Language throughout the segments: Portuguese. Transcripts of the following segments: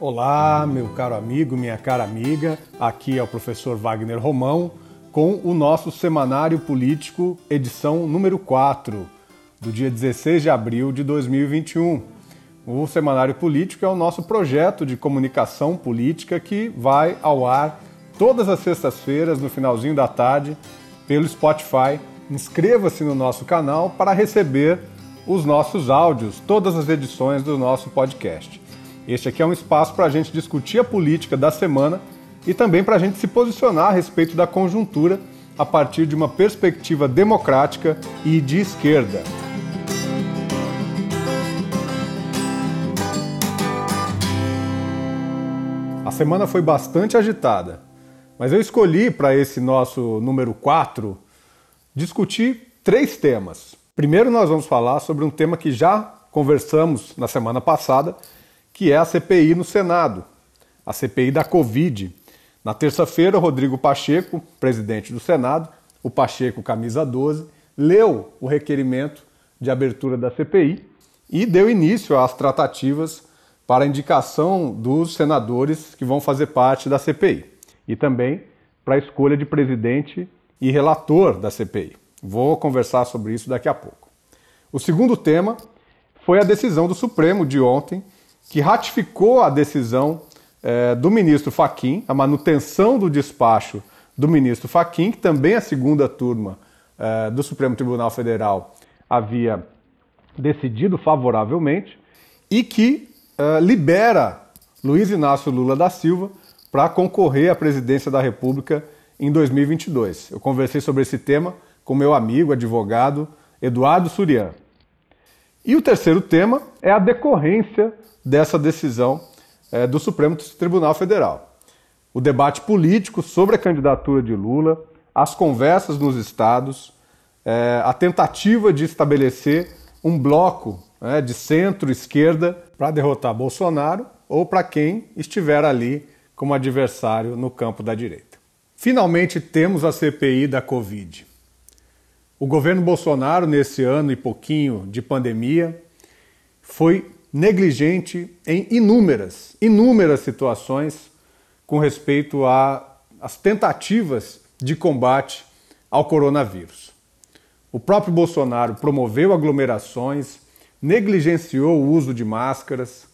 Olá, meu caro amigo, minha cara amiga. Aqui é o professor Wagner Romão com o nosso semanário político, edição número 4, do dia 16 de abril de 2021. O semanário político é o nosso projeto de comunicação política que vai ao ar todas as sextas-feiras, no finalzinho da tarde, pelo Spotify. Inscreva-se no nosso canal para receber os nossos áudios, todas as edições do nosso podcast. Este aqui é um espaço para a gente discutir a política da semana e também para a gente se posicionar a respeito da conjuntura a partir de uma perspectiva democrática e de esquerda. A semana foi bastante agitada, mas eu escolhi para esse nosso número 4 discutir três temas. Primeiro, nós vamos falar sobre um tema que já conversamos na semana passada que é a CPI no Senado, a CPI da Covid. Na terça-feira, Rodrigo Pacheco, presidente do Senado, o Pacheco camisa 12, leu o requerimento de abertura da CPI e deu início às tratativas para a indicação dos senadores que vão fazer parte da CPI e também para a escolha de presidente e relator da CPI. Vou conversar sobre isso daqui a pouco. O segundo tema foi a decisão do Supremo de ontem que ratificou a decisão é, do ministro Faquim, a manutenção do despacho do ministro Faquim, que também a segunda turma é, do Supremo Tribunal Federal havia decidido favoravelmente, e que é, libera Luiz Inácio Lula da Silva para concorrer à presidência da República em 2022. Eu conversei sobre esse tema com meu amigo, advogado Eduardo Surian. E o terceiro tema é a decorrência dessa decisão é, do Supremo Tribunal Federal. O debate político sobre a candidatura de Lula, as conversas nos estados, é, a tentativa de estabelecer um bloco é, de centro-esquerda para derrotar Bolsonaro ou para quem estiver ali como adversário no campo da direita. Finalmente temos a CPI da Covid. O governo Bolsonaro, nesse ano e pouquinho de pandemia, foi negligente em inúmeras, inúmeras situações com respeito às tentativas de combate ao coronavírus. O próprio Bolsonaro promoveu aglomerações, negligenciou o uso de máscaras,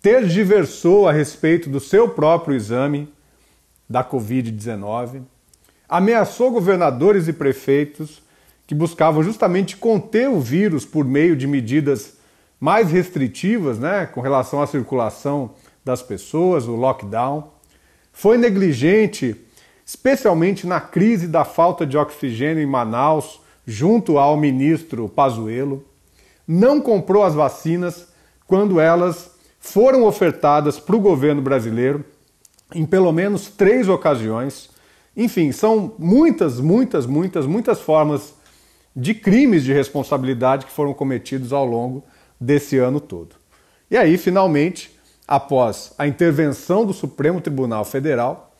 tergiversou a respeito do seu próprio exame da Covid-19, ameaçou governadores e prefeitos que buscavam justamente conter o vírus por meio de medidas mais restritivas né, com relação à circulação das pessoas, o lockdown. Foi negligente, especialmente na crise da falta de oxigênio em Manaus, junto ao ministro Pazuello. Não comprou as vacinas quando elas foram ofertadas para o governo brasileiro em pelo menos três ocasiões. Enfim, são muitas, muitas, muitas, muitas formas de crimes de responsabilidade que foram cometidos ao longo desse ano todo. E aí, finalmente, após a intervenção do Supremo Tribunal Federal,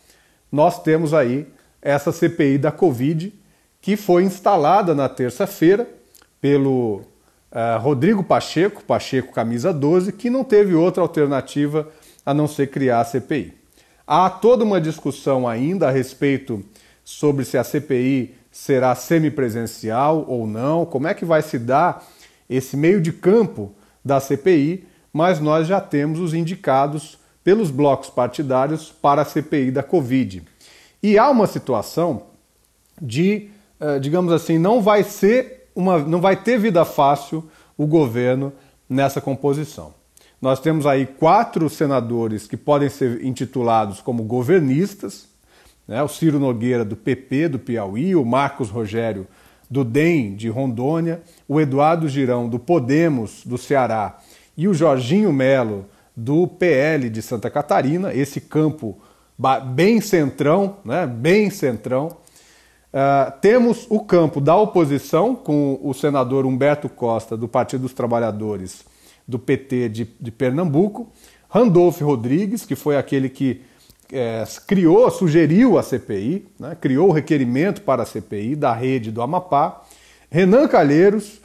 nós temos aí essa CPI da Covid, que foi instalada na terça-feira pelo uh, Rodrigo Pacheco, Pacheco Camisa 12, que não teve outra alternativa a não ser criar a CPI. Há toda uma discussão ainda a respeito sobre se a CPI será semipresencial ou não, como é que vai se dar esse meio de campo da CPI, mas nós já temos os indicados pelos blocos partidários para a CPI da Covid. E há uma situação de, eh, digamos assim, não vai ser uma, não vai ter vida fácil o governo nessa composição. Nós temos aí quatro senadores que podem ser intitulados como governistas, né? o Ciro Nogueira do PP do Piauí, o Marcos Rogério do DEM de Rondônia, o Eduardo Girão do Podemos do Ceará e o Jorginho Melo do PL de Santa Catarina, esse campo bem centrão, né? bem centrão. Uh, temos o campo da oposição, com o senador Humberto Costa, do Partido dos Trabalhadores, do PT de, de Pernambuco, Randolph Rodrigues, que foi aquele que é, criou, sugeriu a CPI, né, criou o requerimento para a CPI da rede do Amapá. Renan Calheiros,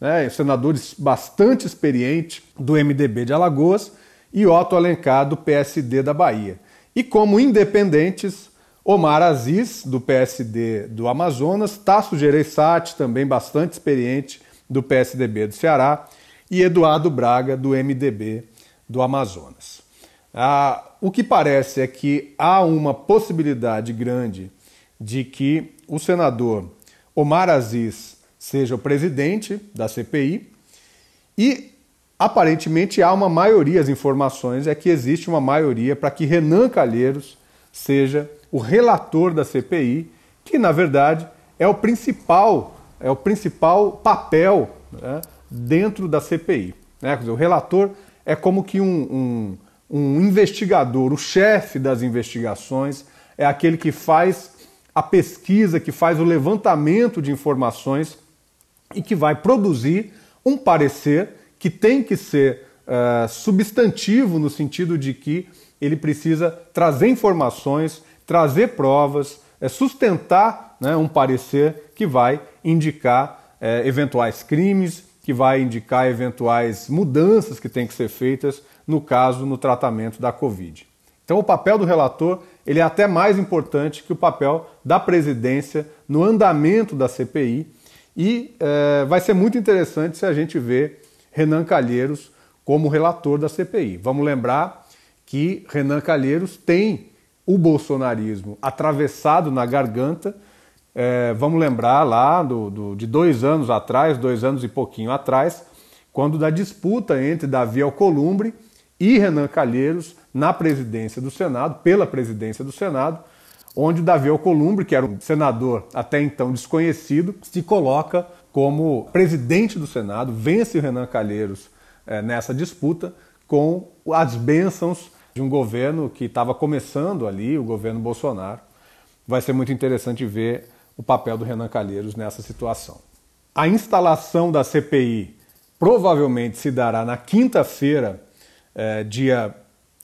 né, senador bastante experiente do MDB de Alagoas, e Otto Alencar, do PSD da Bahia. E como independentes, Omar Aziz, do PSD do Amazonas, Tasso Gereissati, também bastante experiente, do PSDB do Ceará, e Eduardo Braga, do MDB do Amazonas. Ah, o que parece é que há uma possibilidade grande de que o senador Omar Aziz seja o presidente da CPI e aparentemente há uma maioria, as informações é que existe uma maioria para que Renan Calheiros seja o relator da CPI, que na verdade é o principal, é o principal papel né, dentro da CPI. Né? Dizer, o relator é como que um, um, um investigador, o chefe das investigações, é aquele que faz a pesquisa, que faz o levantamento de informações e que vai produzir um parecer que tem que ser uh, substantivo no sentido de que ele precisa trazer informações, trazer provas, é, sustentar né, um parecer que vai indicar é, eventuais crimes, que vai indicar eventuais mudanças que têm que ser feitas no caso no tratamento da Covid. Então o papel do relator ele é até mais importante que o papel da presidência no andamento da CPI e é, vai ser muito interessante se a gente ver Renan Calheiros como relator da CPI. Vamos lembrar que Renan Calheiros tem o bolsonarismo atravessado na garganta. É, vamos lembrar lá do, do, de dois anos atrás, dois anos e pouquinho atrás, quando da disputa entre Davi Alcolumbre e Renan Calheiros na presidência do Senado, pela presidência do Senado, onde Davi Alcolumbre, que era um senador até então desconhecido, se coloca como presidente do Senado, vence o Renan Calheiros é, nessa disputa com as bênçãos de um governo que estava começando ali, o governo Bolsonaro. Vai ser muito interessante ver o papel do Renan Calheiros nessa situação. A instalação da CPI provavelmente se dará na quinta-feira, é, dia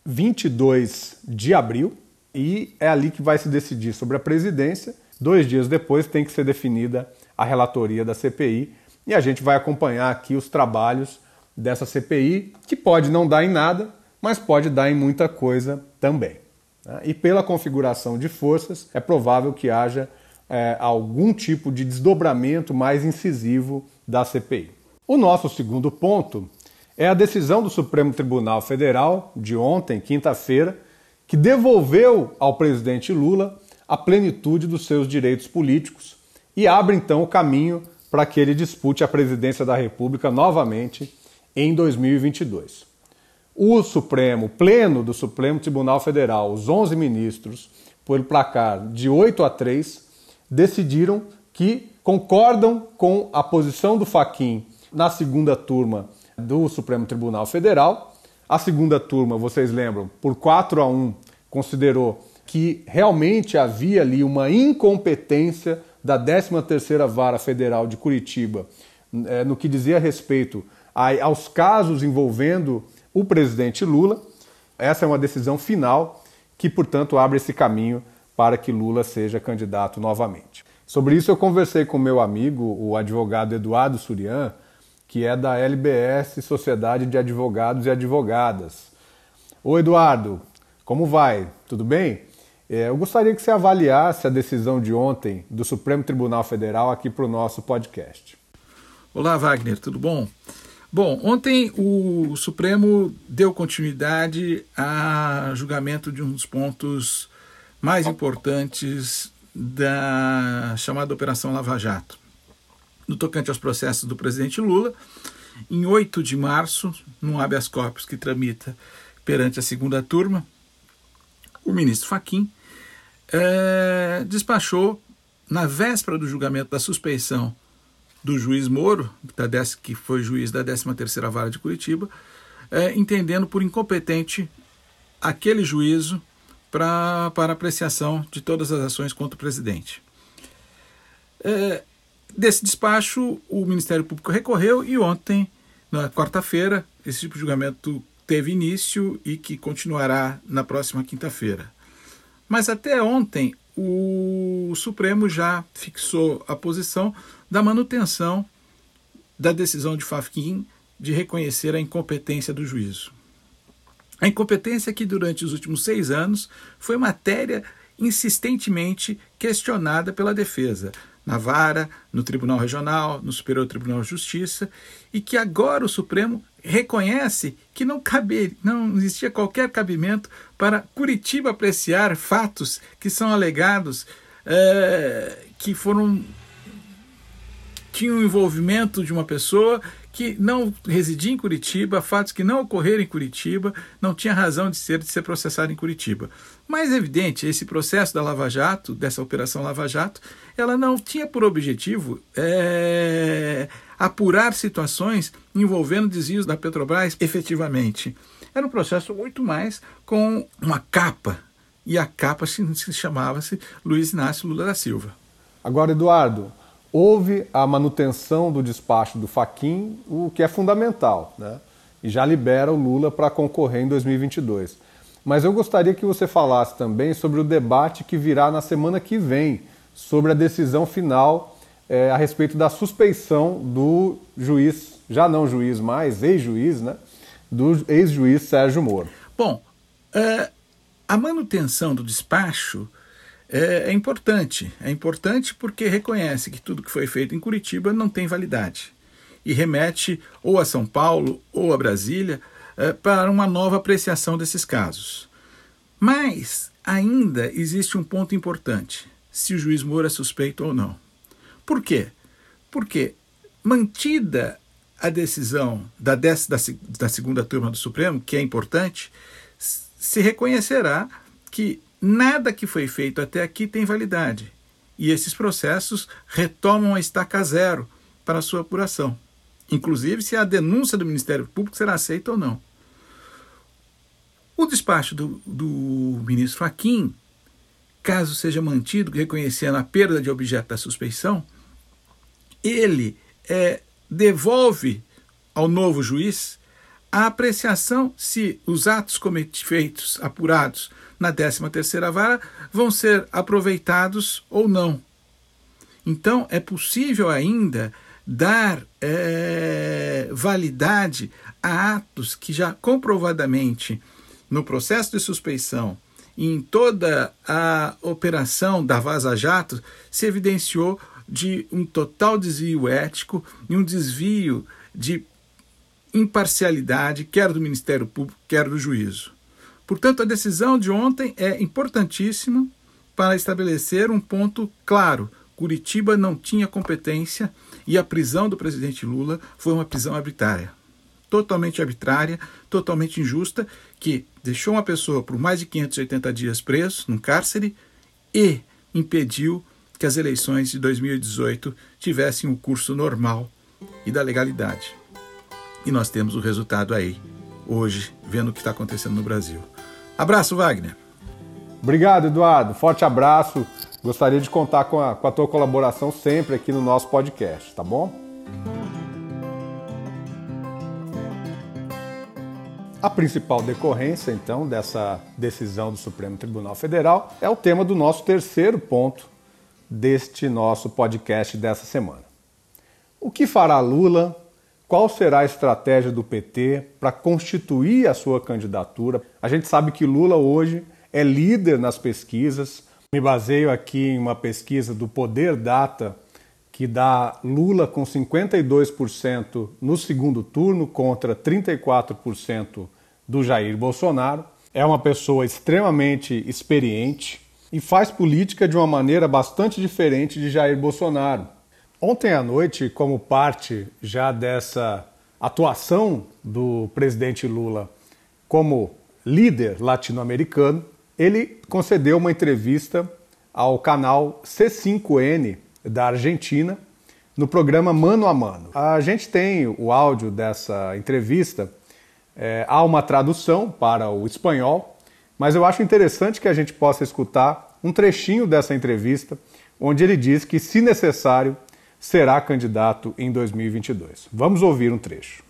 22 de abril, e é ali que vai se decidir sobre a presidência. Dois dias depois tem que ser definida a relatoria da CPI e a gente vai acompanhar aqui os trabalhos dessa CPI, que pode não dar em nada, mas pode dar em muita coisa também. Né? E pela configuração de forças, é provável que haja é, algum tipo de desdobramento mais incisivo da CPI. O nosso segundo ponto é a decisão do Supremo Tribunal Federal de ontem, quinta-feira, que devolveu ao presidente Lula a plenitude dos seus direitos políticos e abre então o caminho para que ele dispute a presidência da República novamente em 2022 o Supremo, pleno do Supremo Tribunal Federal, os 11 ministros, por placar de 8 a 3, decidiram que concordam com a posição do Faquin na segunda turma do Supremo Tribunal Federal. A segunda turma, vocês lembram, por 4 a 1, considerou que realmente havia ali uma incompetência da 13ª Vara Federal de Curitiba eh, no que dizia respeito aos casos envolvendo o presidente Lula. Essa é uma decisão final que, portanto, abre esse caminho para que Lula seja candidato novamente. Sobre isso, eu conversei com meu amigo, o advogado Eduardo Surian, que é da LBS Sociedade de Advogados e Advogadas. Ô Eduardo, como vai? Tudo bem? É, eu gostaria que você avaliasse a decisão de ontem do Supremo Tribunal Federal aqui para o nosso podcast. Olá, Wagner, tudo bom? Bom, ontem o Supremo deu continuidade a julgamento de um dos pontos mais importantes da chamada Operação Lava Jato. No tocante aos processos do presidente Lula, em 8 de março, num habeas corpus que tramita perante a segunda turma, o ministro Faquim é, despachou, na véspera do julgamento da suspeição do juiz Moro, que foi juiz da 13ª Vara de Curitiba, é, entendendo por incompetente aquele juízo para apreciação de todas as ações contra o presidente. É, desse despacho, o Ministério Público recorreu e ontem, na quarta-feira, esse tipo de julgamento teve início e que continuará na próxima quinta-feira. Mas até ontem, o Supremo já fixou a posição da manutenção da decisão de Fafkin de reconhecer a incompetência do juízo. A incompetência que durante os últimos seis anos foi matéria insistentemente questionada pela defesa, na vara, no Tribunal Regional, no Superior Tribunal de Justiça, e que agora o Supremo reconhece que não cabe, não existia qualquer cabimento para Curitiba apreciar fatos que são alegados é, que foram tinham envolvimento de uma pessoa que não residia em Curitiba, fatos que não ocorreram em Curitiba, não tinha razão de ser de ser processado em Curitiba. Mas é evidente, esse processo da Lava Jato, dessa operação Lava Jato, ela não tinha por objetivo é, apurar situações envolvendo desvios da Petrobras efetivamente. Era um processo muito mais com uma capa, e a capa se, se chamava-se Luiz Inácio Lula da Silva. Agora, Eduardo, houve a manutenção do despacho do Faquin, o que é fundamental, né? e já libera o Lula para concorrer em 2022. Mas eu gostaria que você falasse também sobre o debate que virá na semana que vem sobre a decisão final é, a respeito da suspeição do juiz, já não juiz mais, ex-juiz, né? Do ex-juiz Sérgio Moro. Bom, é, a manutenção do despacho é, é, importante. É importante porque reconhece que tudo que foi feito em Curitiba não tem validade e remete ou a São Paulo ou a Brasília é, para uma nova apreciação desses casos. Mas ainda existe um ponto importante: se o juiz Moura é suspeito ou não. Por quê? Porque, mantida a decisão da, da, da segunda turma do Supremo, que é importante, se reconhecerá que Nada que foi feito até aqui tem validade, e esses processos retomam a estaca zero para sua apuração, inclusive se a denúncia do Ministério Público será aceita ou não. O despacho do, do ministro Fachin, caso seja mantido, reconhecendo a perda de objeto da suspeição, ele é, devolve ao novo juiz a apreciação se os atos feitos, apurados na 13ª vara vão ser aproveitados ou não. Então, é possível ainda dar é, validade a atos que já comprovadamente no processo de suspeição e em toda a operação da Vaza Jato se evidenciou de um total desvio ético e um desvio de imparcialidade, quer do Ministério Público, quer do juízo. Portanto, a decisão de ontem é importantíssima para estabelecer um ponto claro. Curitiba não tinha competência e a prisão do presidente Lula foi uma prisão arbitrária. Totalmente arbitrária, totalmente injusta, que deixou uma pessoa por mais de 580 dias preso num cárcere e impediu que as eleições de 2018 tivessem o um curso normal e da legalidade. E nós temos o resultado aí, hoje, vendo o que está acontecendo no Brasil. Abraço, Wagner. Obrigado, Eduardo. Forte abraço. Gostaria de contar com a, com a tua colaboração sempre aqui no nosso podcast, tá bom? A principal decorrência, então, dessa decisão do Supremo Tribunal Federal é o tema do nosso terceiro ponto deste nosso podcast dessa semana. O que fará Lula qual será a estratégia do PT para constituir a sua candidatura? A gente sabe que Lula hoje é líder nas pesquisas. Me baseio aqui em uma pesquisa do Poder Data que dá Lula com 52% no segundo turno contra 34% do Jair Bolsonaro. É uma pessoa extremamente experiente e faz política de uma maneira bastante diferente de Jair Bolsonaro. Ontem à noite, como parte já dessa atuação do presidente Lula como líder latino-americano, ele concedeu uma entrevista ao canal C5N da Argentina no programa Mano a Mano. A gente tem o áudio dessa entrevista, é, há uma tradução para o espanhol, mas eu acho interessante que a gente possa escutar um trechinho dessa entrevista, onde ele diz que, se necessário, será candidato em 2022. Vamos ouvir um trecho.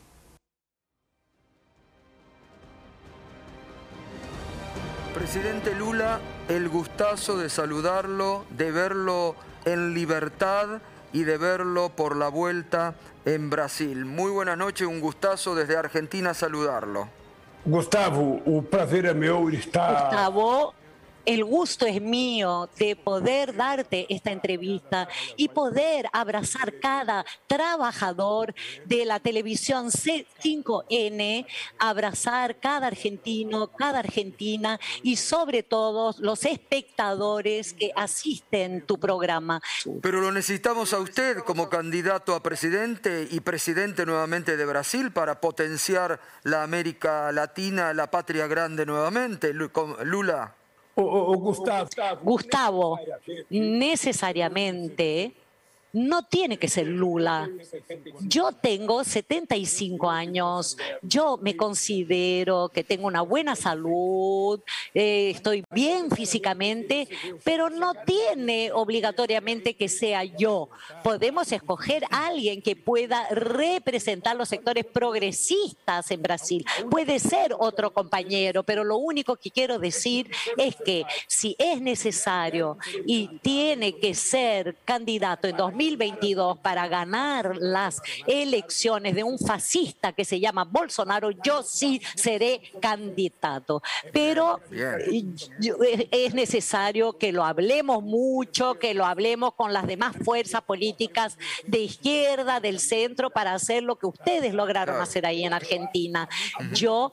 Presidente Lula, el gustazo de saludarlo, de verlo en libertad y de verlo por la vuelta en Brasil. Muy buenas noches, un gustazo desde Argentina saludarlo. Gustavo, o prazer é meu estar. Gustavo, el gusto es mío de poder darte esta entrevista y poder abrazar cada trabajador de la televisión C5N, abrazar cada argentino, cada argentina y sobre todo los espectadores que asisten tu programa. Pero lo necesitamos a usted como candidato a presidente y presidente nuevamente de Brasil para potenciar la América Latina, la patria grande nuevamente, Lula. Gustavo. Gustavo, necesariamente no tiene que ser Lula. Yo tengo 75 años, yo me considero que tengo una buena salud, eh, estoy bien físicamente, pero no tiene obligatoriamente que sea yo. Podemos escoger a alguien que pueda representar los sectores progresistas en Brasil. Puede ser otro compañero, pero lo único que quiero decir es que si es necesario y tiene que ser candidato en 2020, 2022 para ganar las elecciones de un fascista que se llama Bolsonaro, yo sí seré candidato. Pero es necesario que lo hablemos mucho, que lo hablemos con las demás fuerzas políticas de izquierda, del centro, para hacer lo que ustedes lograron hacer ahí en Argentina. Yo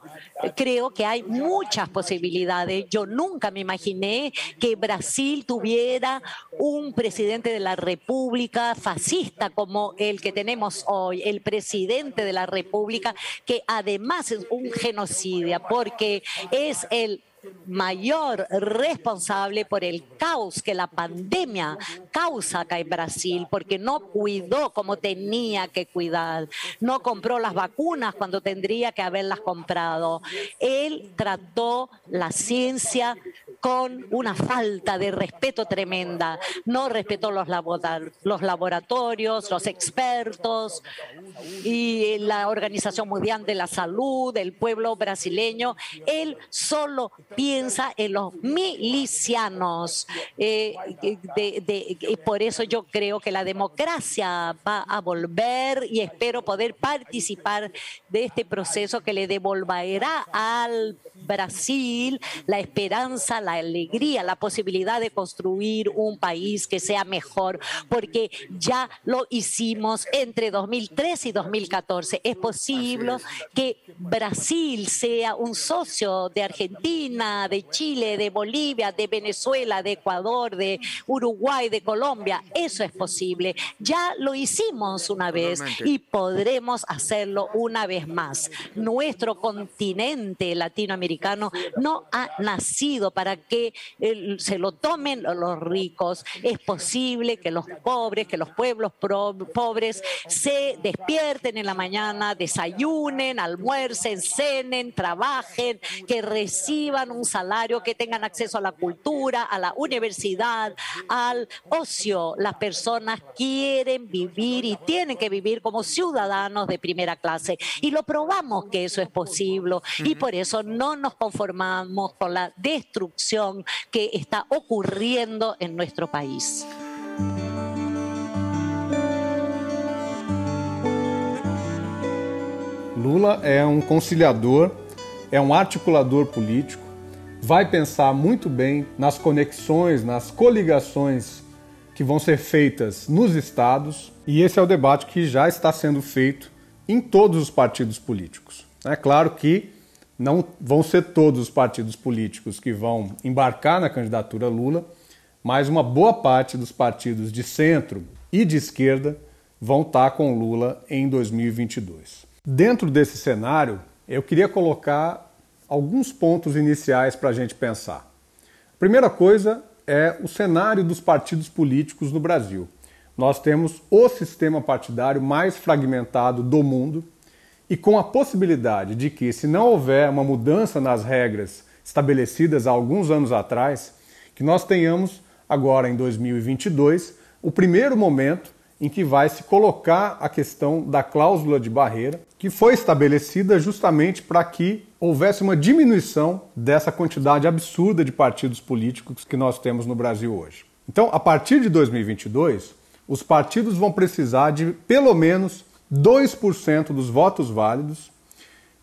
creo que hay muchas posibilidades. Yo nunca me imaginé que Brasil tuviera un presidente de la República fascista como el que tenemos hoy, el presidente de la República, que además es un genocidio, porque es el mayor responsable por el caos que la pandemia causa acá en Brasil, porque no cuidó como tenía que cuidar, no compró las vacunas cuando tendría que haberlas comprado. Él trató la ciencia con una falta de respeto tremenda, no respetó los, laboratorios, los expertos y la Organización Mundial de la Salud, el pueblo brasileño. Él solo piensa en los milicianos. Eh, por eso yo creo que la democracia va a volver y espero poder participar de este proceso que le devolverá al Brasil la esperanza, la alegría, la posibilidad de construir un país que sea mejor, porque ya lo hicimos entre 2003 y 2014. Es posible que Brasil sea un socio de Argentina, de Chile, de Bolivia, de Venezuela, de Ecuador, de Uruguay, de Colombia. Eso es posible. Ya lo hicimos una vez y podremos hacerlo una vez más. Nuestro continente latinoamericano no ha nacido para que eh, se lo tomen los ricos. Es posible que los pobres, que los pueblos pobres se despierten en la mañana, desayunen, almuercen, cenen, trabajen, que reciban un salario, que tengan acceso a la cultura, a la universidad, al ocio. Las personas quieren vivir y tienen que vivir como ciudadanos de primera clase. Y lo probamos que eso es posible. Y por eso no nos conformamos con la destrucción que está ocurriendo en nuestro país. Lula é um conciliador, é um articulador político, vai pensar muito bem nas conexões, nas coligações que vão ser feitas nos estados, e esse é o debate que já está sendo feito em todos os partidos políticos. É claro que não vão ser todos os partidos políticos que vão embarcar na candidatura Lula, mas uma boa parte dos partidos de centro e de esquerda vão estar com Lula em 2022. Dentro desse cenário, eu queria colocar alguns pontos iniciais para a gente pensar. A primeira coisa é o cenário dos partidos políticos no Brasil. Nós temos o sistema partidário mais fragmentado do mundo e com a possibilidade de que, se não houver uma mudança nas regras estabelecidas há alguns anos atrás, que nós tenhamos agora em 2022 o primeiro momento em que vai se colocar a questão da cláusula de barreira, que foi estabelecida justamente para que houvesse uma diminuição dessa quantidade absurda de partidos políticos que nós temos no Brasil hoje. Então, a partir de 2022, os partidos vão precisar de pelo menos 2% dos votos válidos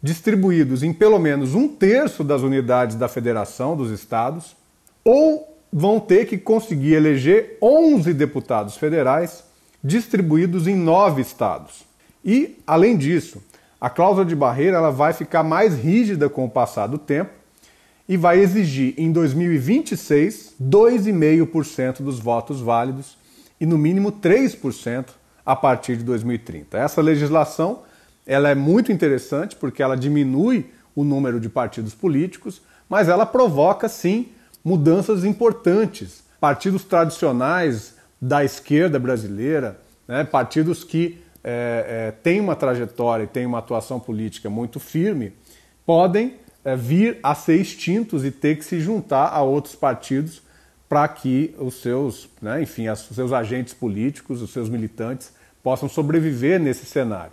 distribuídos em pelo menos um terço das unidades da federação dos estados, ou vão ter que conseguir eleger 11 deputados federais distribuídos em nove estados. E, além disso, a cláusula de barreira ela vai ficar mais rígida com o passar do tempo e vai exigir em 2026 2,5% dos votos válidos e no mínimo 3% a partir de 2030. Essa legislação ela é muito interessante porque ela diminui o número de partidos políticos, mas ela provoca sim mudanças importantes. Partidos tradicionais da esquerda brasileira, né, partidos que é, é, têm uma trajetória e têm uma atuação política muito firme, podem é, vir a ser extintos e ter que se juntar a outros partidos para que os seus, né, enfim, os seus agentes políticos, os seus militantes possam sobreviver nesse cenário.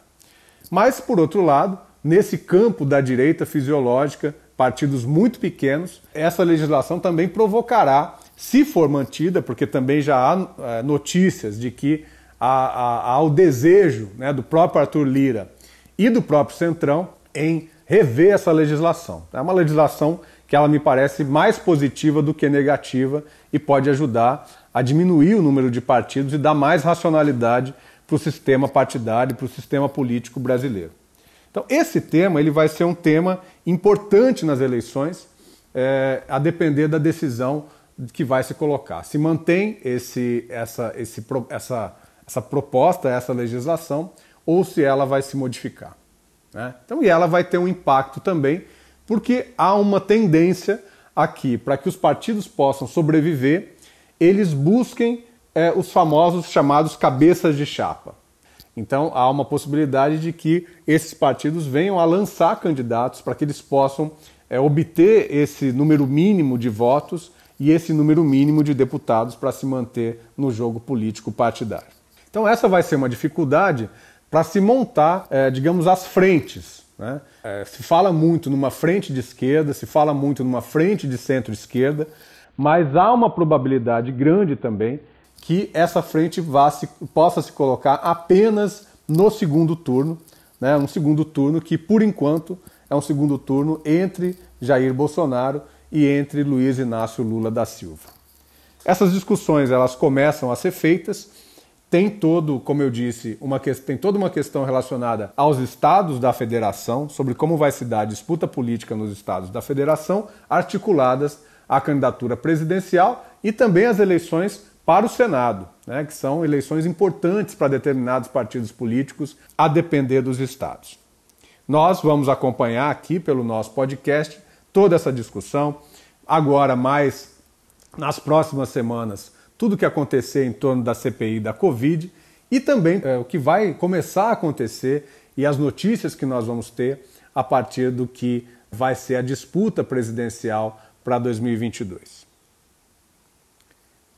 Mas, por outro lado, nesse campo da direita fisiológica, partidos muito pequenos, essa legislação também provocará, se for mantida, porque também já há é, notícias de que há, há, há o desejo né, do próprio Arthur Lira e do próprio Centrão em rever essa legislação. É uma legislação que ela me parece mais positiva do que negativa e pode ajudar a diminuir o número de partidos e dar mais racionalidade para o sistema partidário, para o sistema político brasileiro. Então, esse tema ele vai ser um tema importante nas eleições, é, a depender da decisão que vai se colocar. Se mantém esse, essa, esse, essa, essa proposta, essa legislação, ou se ela vai se modificar. Né? Então, e ela vai ter um impacto também, porque há uma tendência aqui para que os partidos possam sobreviver, eles busquem é, os famosos chamados cabeças de chapa. Então há uma possibilidade de que esses partidos venham a lançar candidatos para que eles possam é, obter esse número mínimo de votos e esse número mínimo de deputados para se manter no jogo político partidário. Então essa vai ser uma dificuldade para se montar, é, digamos, as frentes. Né? É, se fala muito numa frente de esquerda, se fala muito numa frente de centro-esquerda, mas há uma probabilidade grande também que essa frente vá se, possa se colocar apenas no segundo turno, né? um segundo turno que, por enquanto, é um segundo turno entre Jair Bolsonaro e entre Luiz Inácio Lula da Silva. Essas discussões elas começam a ser feitas, tem todo, como eu disse, uma tem toda uma questão relacionada aos estados da federação, sobre como vai se dar a disputa política nos estados da federação, articuladas à candidatura presidencial e também as eleições para o Senado, né, que são eleições importantes para determinados partidos políticos, a depender dos estados. Nós vamos acompanhar aqui pelo nosso podcast toda essa discussão, agora mais nas próximas semanas, tudo o que acontecer em torno da CPI da Covid e também é, o que vai começar a acontecer e as notícias que nós vamos ter a partir do que vai ser a disputa presidencial para 2022.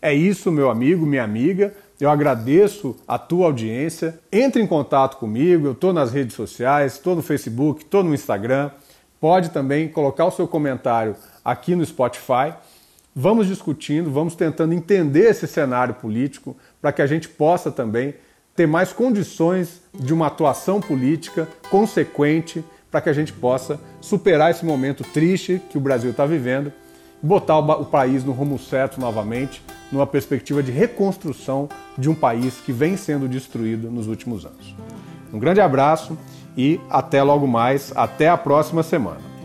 É isso, meu amigo, minha amiga. Eu agradeço a tua audiência. Entre em contato comigo, eu estou nas redes sociais, estou no Facebook, estou no Instagram. Pode também colocar o seu comentário aqui no Spotify. Vamos discutindo, vamos tentando entender esse cenário político para que a gente possa também ter mais condições de uma atuação política consequente para que a gente possa superar esse momento triste que o Brasil está vivendo botar o país no rumo certo novamente numa perspectiva de reconstrução de um país que vem sendo destruído nos últimos anos. Um grande abraço e até logo mais, até a próxima semana.